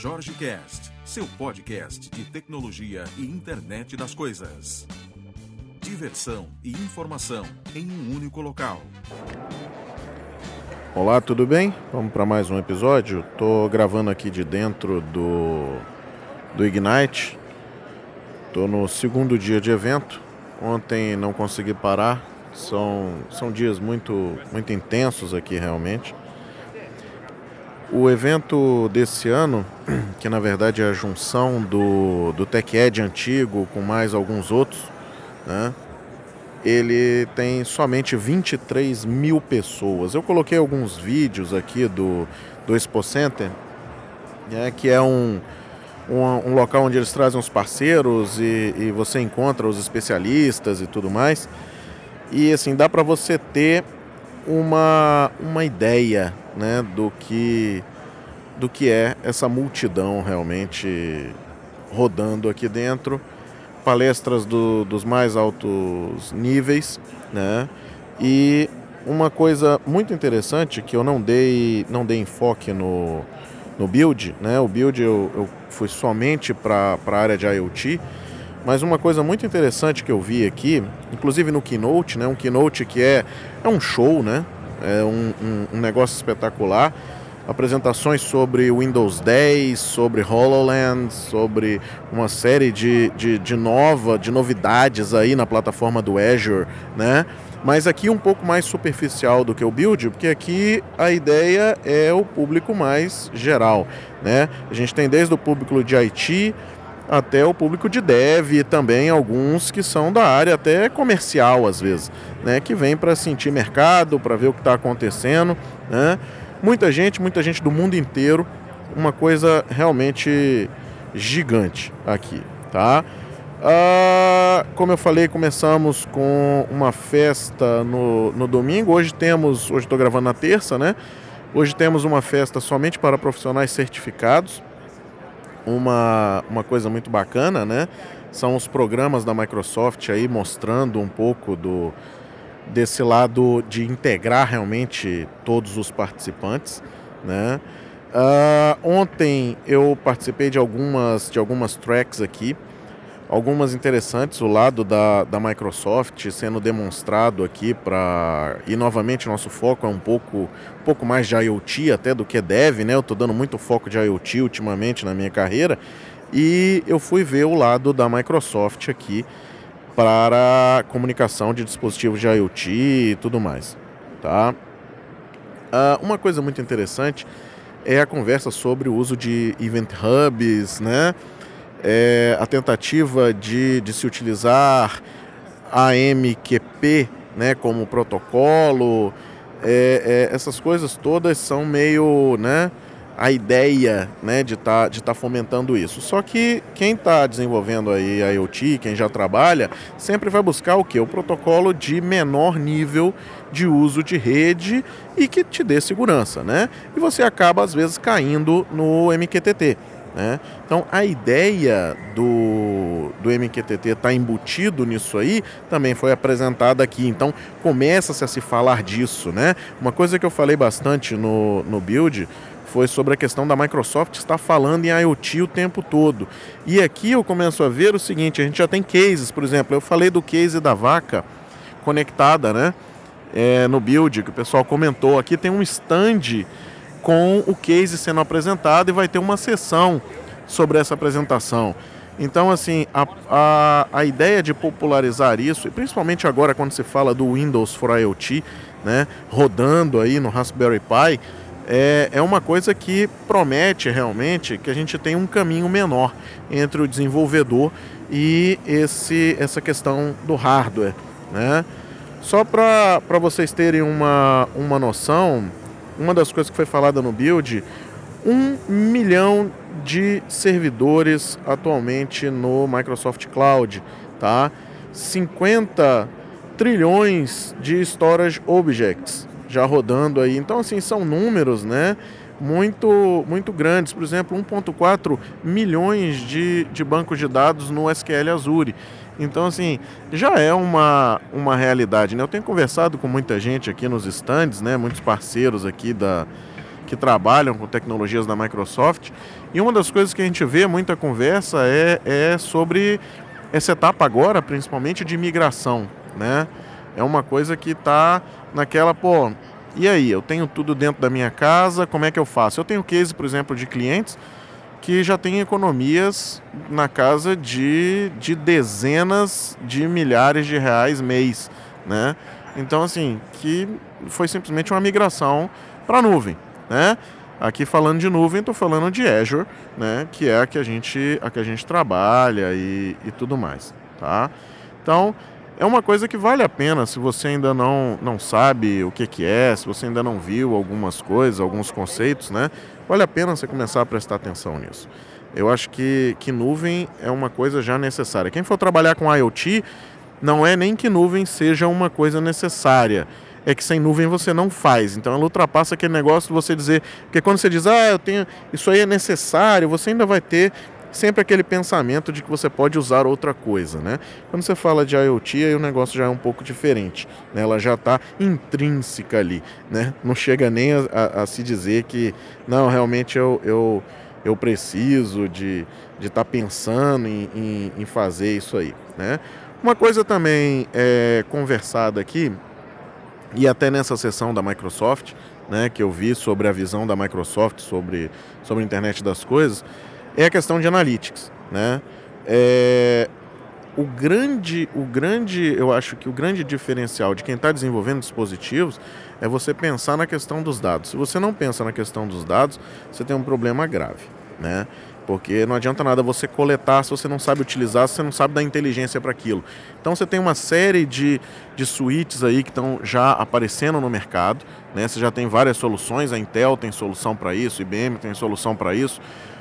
Jorge Cast, seu podcast de tecnologia e internet das coisas. Diversão e informação em um único local. Olá, tudo bem? Vamos para mais um episódio. Tô gravando aqui de dentro do do Ignite. Tô no segundo dia de evento. Ontem não consegui parar. São são dias muito muito intensos aqui realmente. O evento desse ano, que na verdade é a junção do, do TechEd antigo com mais alguns outros, né? ele tem somente 23 mil pessoas. Eu coloquei alguns vídeos aqui do, do Expo Center, né, que é um, um, um, local onde eles trazem os parceiros e, e você encontra os especialistas e tudo mais. E assim, dá para você ter uma, uma ideia né, do, que, do que é essa multidão realmente rodando aqui dentro. Palestras do, dos mais altos níveis, né? E uma coisa muito interessante que eu não dei, não dei enfoque no, no build, né? O build eu, eu fui somente para a área de IoT, mas uma coisa muito interessante que eu vi aqui, inclusive no Keynote, né, um Keynote que é, é um show, né, é um, um, um negócio espetacular, apresentações sobre Windows 10, sobre HoloLens, sobre uma série de, de, de, nova, de novidades aí na plataforma do Azure, né? Mas aqui um pouco mais superficial do que o Build, porque aqui a ideia é o público mais geral, né? A gente tem desde o público de IT, até o público de dev e também alguns que são da área até comercial às vezes, né, que vem para sentir mercado, para ver o que está acontecendo, né? Muita gente, muita gente do mundo inteiro, uma coisa realmente gigante aqui, tá? Ah, como eu falei, começamos com uma festa no, no domingo. Hoje temos, hoje estou gravando na terça, né? Hoje temos uma festa somente para profissionais certificados uma, uma coisa muito bacana, né? São os programas da Microsoft aí mostrando um pouco do desse lado de integrar realmente todos os participantes, né? Uh, ontem eu participei de algumas de algumas tracks aqui algumas interessantes, o lado da, da Microsoft sendo demonstrado aqui para. E novamente nosso foco é um pouco, um pouco mais de IoT até do que Dev, né? Eu estou dando muito foco de IoT ultimamente na minha carreira. E eu fui ver o lado da Microsoft aqui para comunicação de dispositivos de IoT e tudo mais. Tá? Uh, uma coisa muito interessante é a conversa sobre o uso de Event Hubs, né? É, a tentativa de, de se utilizar AMQP né, como protocolo, é, é, essas coisas todas são meio né, a ideia né, de estar tá, de tá fomentando isso. Só que quem está desenvolvendo aí a IoT, quem já trabalha, sempre vai buscar o que? O protocolo de menor nível de uso de rede e que te dê segurança, né? E você acaba às vezes caindo no MQTT. Né? Então a ideia do, do MQTT estar tá embutido nisso aí também foi apresentada aqui. Então começa-se a se falar disso. Né? Uma coisa que eu falei bastante no, no build foi sobre a questão da Microsoft estar falando em IoT o tempo todo. E aqui eu começo a ver o seguinte: a gente já tem cases, por exemplo, eu falei do case da vaca conectada né? É, no build, que o pessoal comentou. Aqui tem um stand com o case sendo apresentado e vai ter uma sessão sobre essa apresentação. Então, assim, a, a, a ideia de popularizar isso, e principalmente agora quando se fala do Windows for IoT, né, rodando aí no Raspberry Pi, é, é uma coisa que promete realmente que a gente tem um caminho menor entre o desenvolvedor e esse, essa questão do hardware. Né? Só para vocês terem uma, uma noção, uma das coisas que foi falada no build, um milhão de servidores atualmente no Microsoft Cloud, tá? 50 trilhões de storage objects já rodando aí. Então assim, são números, né? Muito, muito grandes, por exemplo, 1.4 milhões de, de bancos de dados no SQL Azure. Então, assim, já é uma, uma realidade. Né? Eu tenho conversado com muita gente aqui nos stands, né? muitos parceiros aqui da, que trabalham com tecnologias da Microsoft. E uma das coisas que a gente vê muita conversa é, é sobre essa etapa agora, principalmente de migração, né? É uma coisa que está naquela, pô, e aí, eu tenho tudo dentro da minha casa, como é que eu faço? Eu tenho case, por exemplo, de clientes que já têm economias na casa de, de dezenas de milhares de reais mês, né? Então, assim, que foi simplesmente uma migração para a nuvem, né? Aqui falando de nuvem, estou falando de Azure, né? Que é a que a gente, a que a gente trabalha e, e tudo mais, tá? Então, é uma coisa que vale a pena se você ainda não, não sabe o que, que é, se você ainda não viu algumas coisas, alguns conceitos, né? Vale a pena você começar a prestar atenção nisso. Eu acho que, que nuvem é uma coisa já necessária. Quem for trabalhar com IoT, não é nem que nuvem seja uma coisa necessária. É que sem nuvem você não faz. Então ela ultrapassa aquele negócio de você dizer. Porque quando você diz, ah, eu tenho. Isso aí é necessário, você ainda vai ter sempre aquele pensamento de que você pode usar outra coisa, né? Quando você fala de IoT, aí o negócio já é um pouco diferente, né? Ela já está intrínseca ali, né? Não chega nem a, a, a, se dizer que, não, realmente eu, eu, eu preciso de estar tá pensando em, em, em, fazer isso aí, né? Uma coisa também é, conversada aqui, e até nessa sessão da Microsoft, né, que eu vi sobre a visão da Microsoft sobre, sobre a internet das coisas, é a questão de analytics, né? É, o grande, o grande, eu acho que o grande diferencial de quem está desenvolvendo dispositivos é você pensar na questão dos dados. Se você não pensa na questão dos dados, você tem um problema grave, né? Porque não adianta nada você coletar se você não sabe utilizar, se você não sabe dar inteligência para aquilo. Então você tem uma série de, de suítes aí que estão já aparecendo no mercado. Né? Você já tem várias soluções, a Intel tem solução para isso, IBM tem solução para isso.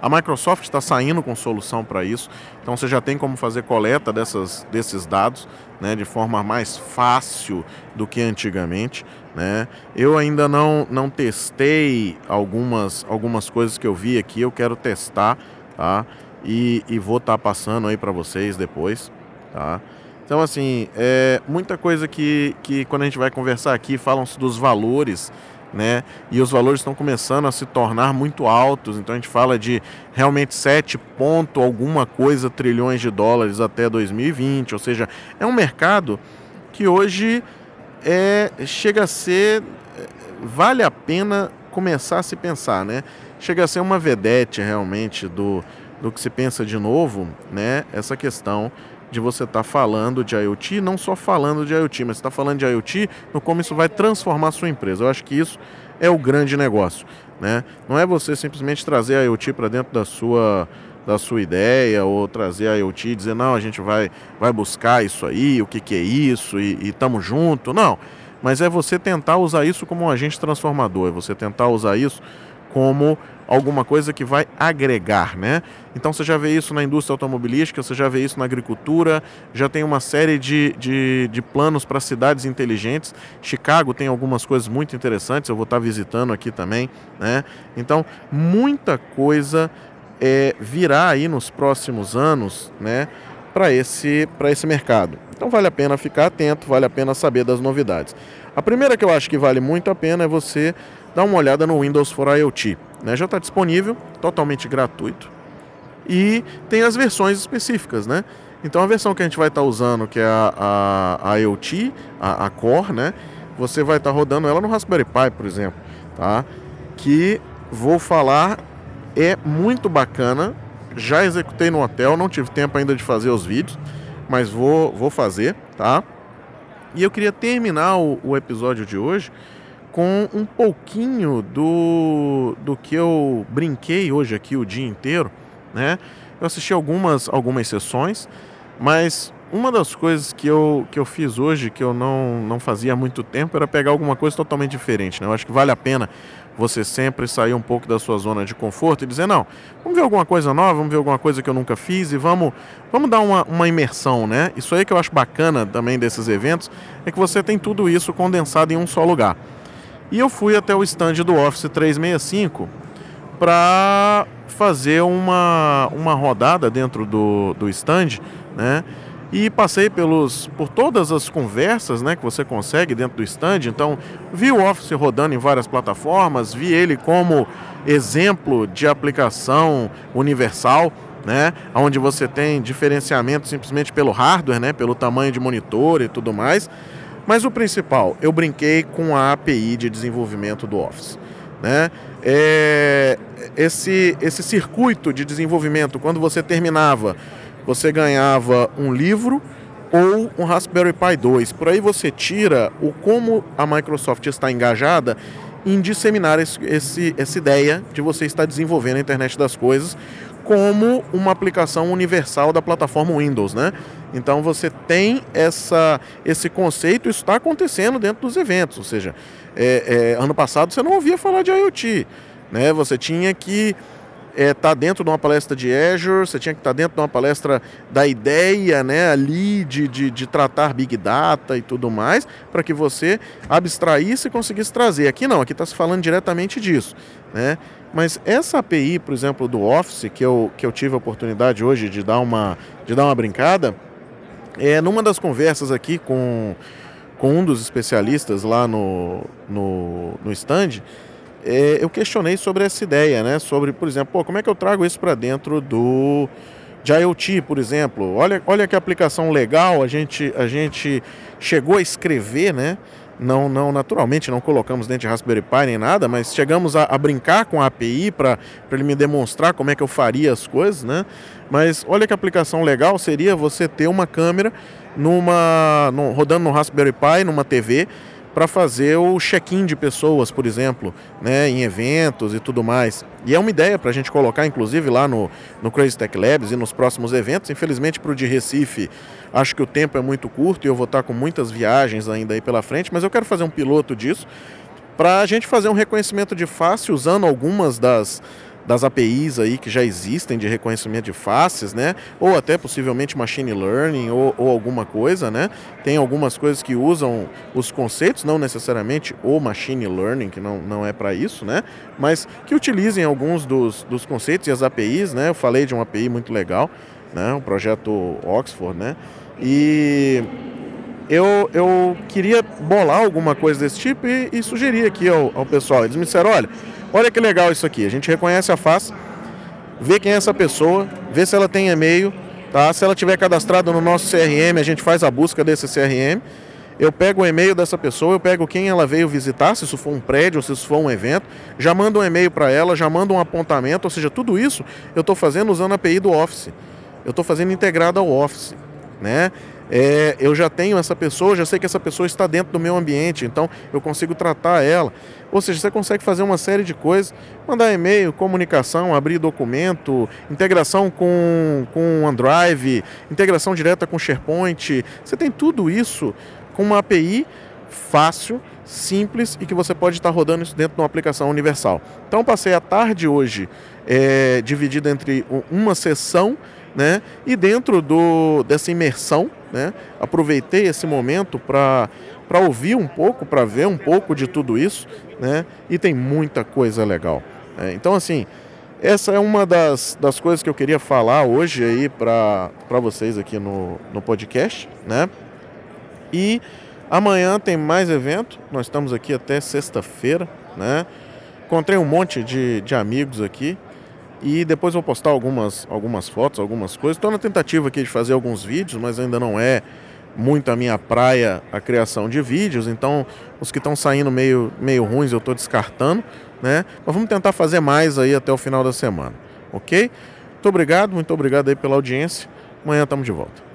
A Microsoft está saindo com solução para isso, então você já tem como fazer coleta dessas, desses dados né, de forma mais fácil do que antigamente. Né? Eu ainda não, não testei algumas, algumas coisas que eu vi aqui, eu quero testar tá? e, e vou estar tá passando aí para vocês depois. Tá? Então, assim, é muita coisa que, que quando a gente vai conversar aqui, falam-se dos valores né? E os valores estão começando a se tornar muito altos. Então a gente fala de realmente 7 ponto alguma coisa trilhões de dólares até 2020. Ou seja, é um mercado que hoje é, chega a ser. Vale a pena começar a se pensar, né? Chega a ser uma vedete realmente do, do que se pensa de novo, né? Essa questão de você estar tá falando de IoT, não só falando de IoT, mas está falando de IoT no como isso vai transformar a sua empresa. Eu acho que isso é o grande negócio. Né? Não é você simplesmente trazer a IoT para dentro da sua, da sua ideia ou trazer a IoT e dizer, não, a gente vai, vai buscar isso aí, o que, que é isso e estamos junto. Não, mas é você tentar usar isso como um agente transformador, é você tentar usar isso como alguma coisa que vai agregar, né? Então você já vê isso na indústria automobilística, você já vê isso na agricultura, já tem uma série de, de, de planos para cidades inteligentes. Chicago tem algumas coisas muito interessantes, eu vou estar visitando aqui também, né? Então, muita coisa é, virá aí nos próximos anos, né? Para esse, esse mercado. Então vale a pena ficar atento, vale a pena saber das novidades. A primeira que eu acho que vale muito a pena é você dar uma olhada no Windows for IoT. Né? Já está disponível, totalmente gratuito. E tem as versões específicas, né? Então a versão que a gente vai estar tá usando, que é a, a, a IoT, a, a, Core, né? Você vai estar tá rodando ela no Raspberry Pi, por exemplo, tá? Que vou falar é muito bacana. Já executei no hotel, não tive tempo ainda de fazer os vídeos, mas vou, vou fazer, tá? E eu queria terminar o, o episódio de hoje com um pouquinho do, do que eu brinquei hoje aqui o dia inteiro, né? Eu assisti algumas, algumas sessões, mas uma das coisas que eu, que eu fiz hoje, que eu não, não fazia há muito tempo, era pegar alguma coisa totalmente diferente. Né? Eu acho que vale a pena você sempre sair um pouco da sua zona de conforto e dizer, não, vamos ver alguma coisa nova, vamos ver alguma coisa que eu nunca fiz e vamos, vamos dar uma, uma imersão, né? Isso aí que eu acho bacana também desses eventos, é que você tem tudo isso condensado em um só lugar. E eu fui até o stand do Office 365 para fazer uma, uma rodada dentro do, do stand, né? e passei pelos, por todas as conversas né, que você consegue dentro do stand. Então, vi o Office rodando em várias plataformas, vi ele como exemplo de aplicação universal, né, onde você tem diferenciamento simplesmente pelo hardware, né, pelo tamanho de monitor e tudo mais. Mas o principal, eu brinquei com a API de desenvolvimento do Office. Né? É, esse, esse circuito de desenvolvimento, quando você terminava você ganhava um livro ou um Raspberry Pi 2. Por aí você tira o como a Microsoft está engajada em disseminar esse, esse, essa ideia de você estar desenvolvendo a internet das coisas como uma aplicação universal da plataforma Windows, né? Então você tem essa, esse conceito, isso está acontecendo dentro dos eventos, ou seja, é, é, ano passado você não ouvia falar de IoT, né? Você tinha que é, tá dentro de uma palestra de Azure, você tinha que estar tá dentro de uma palestra da ideia né, ali de, de, de tratar Big Data e tudo mais, para que você abstraísse e conseguisse trazer. Aqui não, aqui está se falando diretamente disso. Né? Mas essa API, por exemplo, do Office, que eu, que eu tive a oportunidade hoje de dar uma, de dar uma brincada, é numa das conversas aqui com, com um dos especialistas lá no, no, no stand, é, eu questionei sobre essa ideia, né? Sobre, por exemplo, pô, como é que eu trago isso para dentro do de IoT, por exemplo? Olha, olha que aplicação legal, a gente, a gente chegou a escrever, né? Não, não, naturalmente não colocamos dentro de Raspberry Pi nem nada, mas chegamos a, a brincar com a API para ele me demonstrar como é que eu faria as coisas, né? Mas olha que aplicação legal seria você ter uma câmera numa, no, rodando no Raspberry Pi, numa TV, para fazer o check-in de pessoas, por exemplo, né, em eventos e tudo mais. E é uma ideia para a gente colocar, inclusive, lá no, no Crazy Tech Labs e nos próximos eventos. Infelizmente, para o de Recife, acho que o tempo é muito curto e eu vou estar com muitas viagens ainda aí pela frente, mas eu quero fazer um piloto disso para a gente fazer um reconhecimento de face usando algumas das das APIs aí que já existem de reconhecimento de faces, né? Ou até possivelmente machine learning ou, ou alguma coisa, né? Tem algumas coisas que usam os conceitos, não necessariamente o machine learning, que não, não é para isso, né? Mas que utilizem alguns dos, dos conceitos e as APIs, né? Eu falei de uma API muito legal, né? O projeto Oxford, né? E eu, eu queria bolar alguma coisa desse tipo e, e sugerir aqui ao, ao pessoal. Eles me disseram, olha, Olha que legal isso aqui. A gente reconhece a face, vê quem é essa pessoa, vê se ela tem e-mail, tá? Se ela tiver cadastrada no nosso CRM, a gente faz a busca desse CRM. Eu pego o e-mail dessa pessoa, eu pego quem ela veio visitar, se isso for um prédio, se isso for um evento, já mando um e-mail para ela, já mando um apontamento, ou seja, tudo isso eu estou fazendo usando a API do Office. Eu estou fazendo integrado ao Office, né? É, eu já tenho essa pessoa, já sei que essa pessoa está dentro do meu ambiente, então eu consigo tratar ela. Ou seja, você consegue fazer uma série de coisas, mandar e-mail, comunicação, abrir documento, integração com, com OneDrive, integração direta com SharePoint. Você tem tudo isso com uma API fácil, simples e que você pode estar rodando isso dentro de uma aplicação universal. Então passei a tarde hoje é, dividida entre uma sessão né, e dentro do, dessa imersão né? Aproveitei esse momento para ouvir um pouco, para ver um pouco de tudo isso, né? E tem muita coisa legal. Né? Então, assim, essa é uma das, das coisas que eu queria falar hoje aí para vocês aqui no, no podcast, né? E amanhã tem mais evento. Nós estamos aqui até sexta-feira, né? Encontrei um monte de, de amigos aqui. E depois vou postar algumas, algumas fotos, algumas coisas. Estou na tentativa aqui de fazer alguns vídeos, mas ainda não é muito a minha praia a criação de vídeos. Então, os que estão saindo meio, meio ruins eu estou descartando, né? Mas vamos tentar fazer mais aí até o final da semana, ok? Muito obrigado, muito obrigado aí pela audiência. Amanhã estamos de volta.